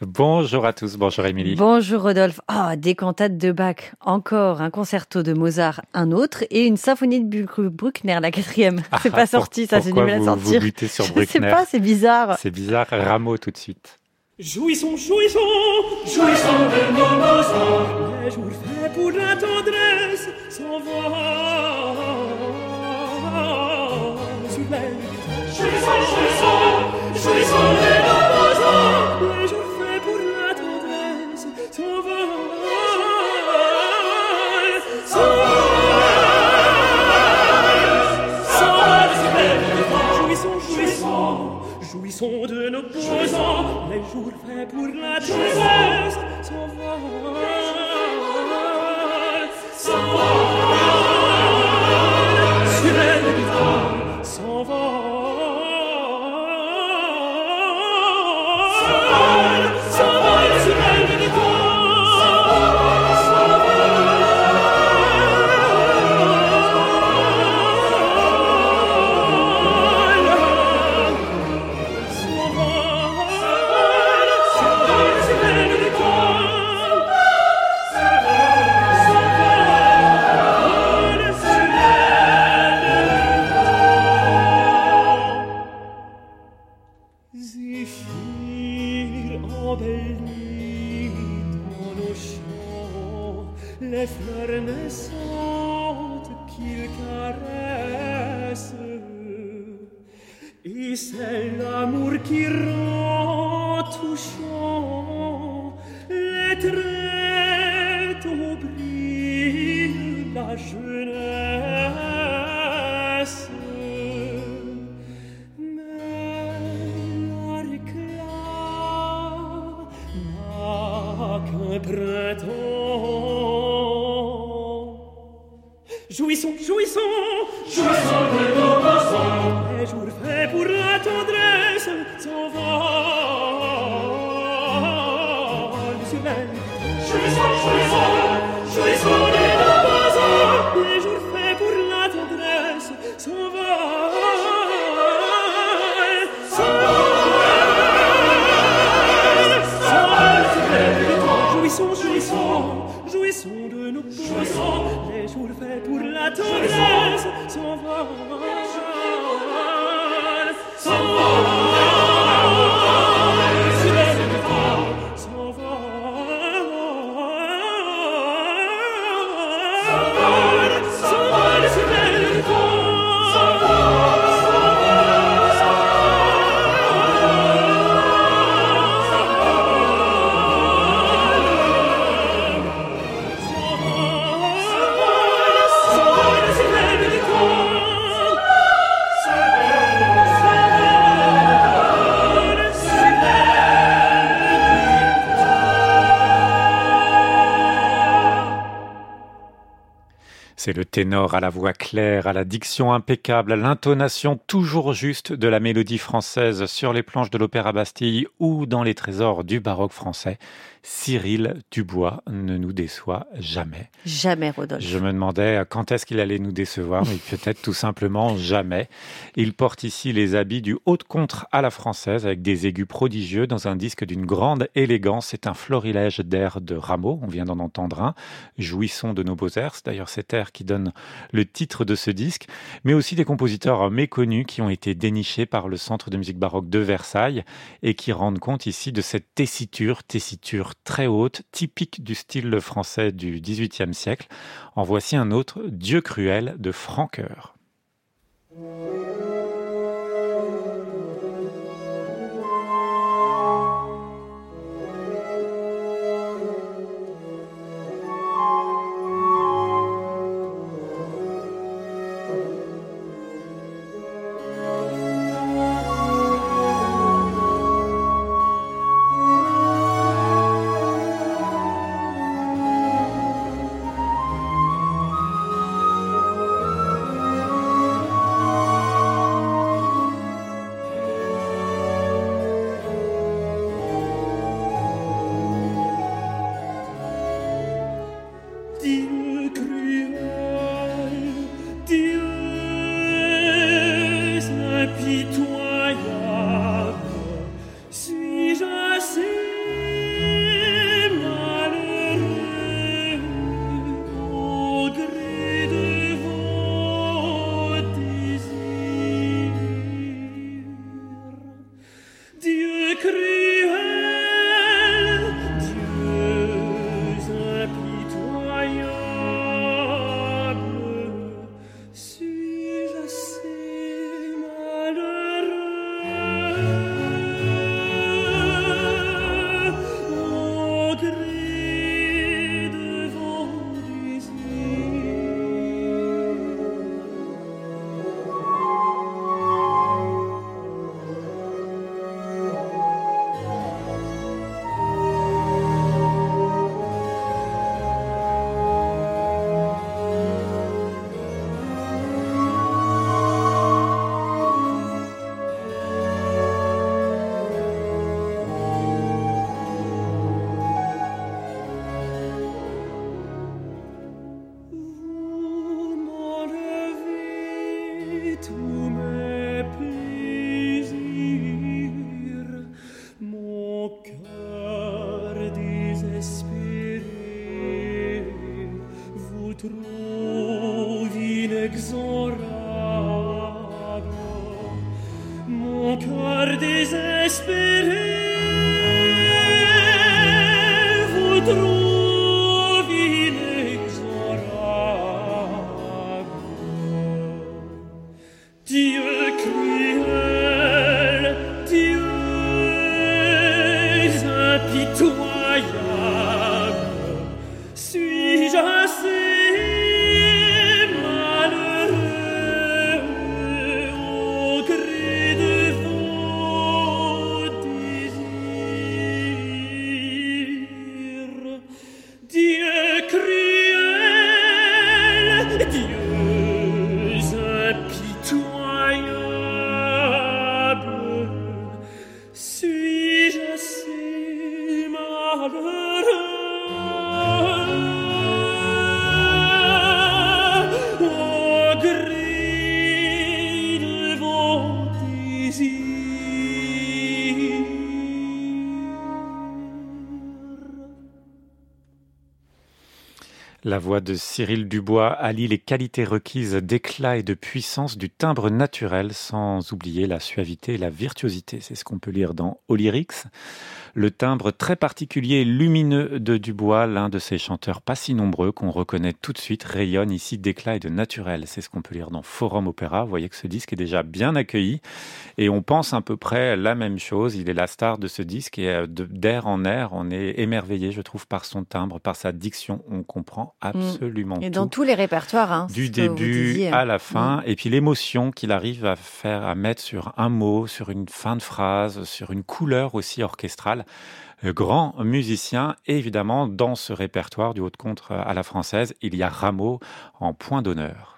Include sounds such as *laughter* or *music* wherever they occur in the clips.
Bonjour à tous, bonjour Émilie. Bonjour Rodolphe. Ah, des cantates de Bach, encore un concerto de Mozart, un autre, et une symphonie de Bruckner, la quatrième. Ah, c'est pas sorti, ça, c'est du mal à sortir. Vous butez sur Bruckner *laughs* Je sais pas, c'est bizarre. C'est bizarre, Rameau tout de suite. Jouissons, jouissons, jouissons de nos Mozart. Les jours faits pour la tendresse s'en faits pour la tendresse s'envolent, les fleurs naissantes qu'il caresse. Et c'est l'amour qui rend touchant Jouissons, jouissons, jouissons de nos pensants. Les jours faits pour la tendresse s'envolent sur jouissons, jouissons s'envolent, s'envolent C'est le ténor à la voix claire, à la diction impeccable, à l'intonation toujours juste de la mélodie française sur les planches de l'Opéra Bastille ou dans les trésors du baroque français. Cyril Dubois ne nous déçoit jamais. Jamais, Rodolphe. Je me demandais quand est-ce qu'il allait nous décevoir, mais peut-être tout simplement jamais. Il porte ici les habits du haut contre à la française avec des aigus prodigieux dans un disque d'une grande élégance. C'est un florilège d'air de Rameau, on vient d'en entendre un. Jouissons de nos beaux airs, c'est d'ailleurs cet air qui donne le titre de ce disque, mais aussi des compositeurs méconnus qui ont été dénichés par le Centre de musique baroque de Versailles et qui rendent compte ici de cette tessiture, tessiture très haute, typique du style français du XVIIIe siècle. En voici un autre, Dieu cruel de Francoeur. Espírito. La voix de Cyril Dubois allie les qualités requises d'éclat et de puissance du timbre naturel, sans oublier la suavité et la virtuosité. C'est ce qu'on peut lire dans Olyrics. Le timbre très particulier et lumineux de Dubois, l'un de ces chanteurs pas si nombreux qu'on reconnaît tout de suite, rayonne ici d'éclat et de naturel. C'est ce qu'on peut lire dans Forum Opéra. Vous voyez que ce disque est déjà bien accueilli et on pense à peu près la même chose. Il est la star de ce disque et euh, d'air en air, on est émerveillé, je trouve, par son timbre, par sa diction. On comprend. Absolument Et dans tous les répertoires, hein, du début à la fin. Mm. Et puis l'émotion qu'il arrive à faire, à mettre sur un mot, sur une fin de phrase, sur une couleur aussi orchestrale. Euh, grand musicien. évidemment, dans ce répertoire du haut de contre à la française, il y a Rameau en point d'honneur.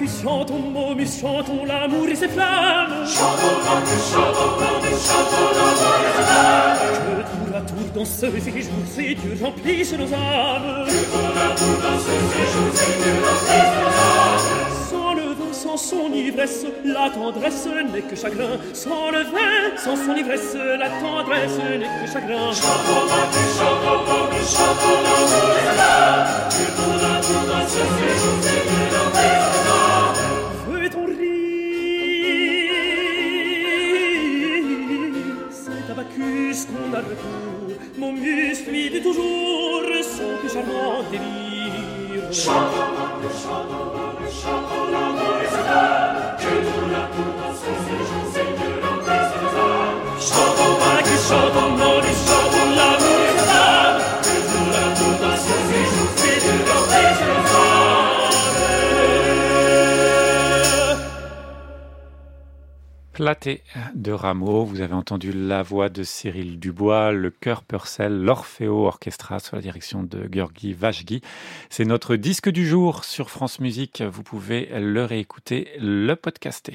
Chantons Momus, chantons l'amour et ses flammes. Chantons l'amour, chantons Momus, chantons l'amour et ses flammes. Que tour à tour dans ce séjour, ces dieux remplissent nos âmes. Que tour à tour dans ce séjour, ces dieux remplissent nos âmes. Sans le vin, sans son ivresse, la tendresse n'est que chagrin. Sans le vin, sans son ivresse, la tendresse n'est que chagrin. Chantons Momus, chantons Momus, chantons l'amour et ses flammes. Que tour à tour dans ce séjour, ces dieux remplissent nos âmes. et toujours son plus charmant délire. Chante l'amour, chante l'amour, chante l'amour et sa femme, que tout la cour dans son séjour, Seigneur, en paix et sa femme. Chante l'amour, chante l'amour, chante Platé de Rameau, vous avez entendu la voix de Cyril Dubois, le chœur Purcell, l'Orfeo Orchestra sous la direction de Georgi Vajgi. C'est notre disque du jour sur France Musique. Vous pouvez le réécouter, le podcaster.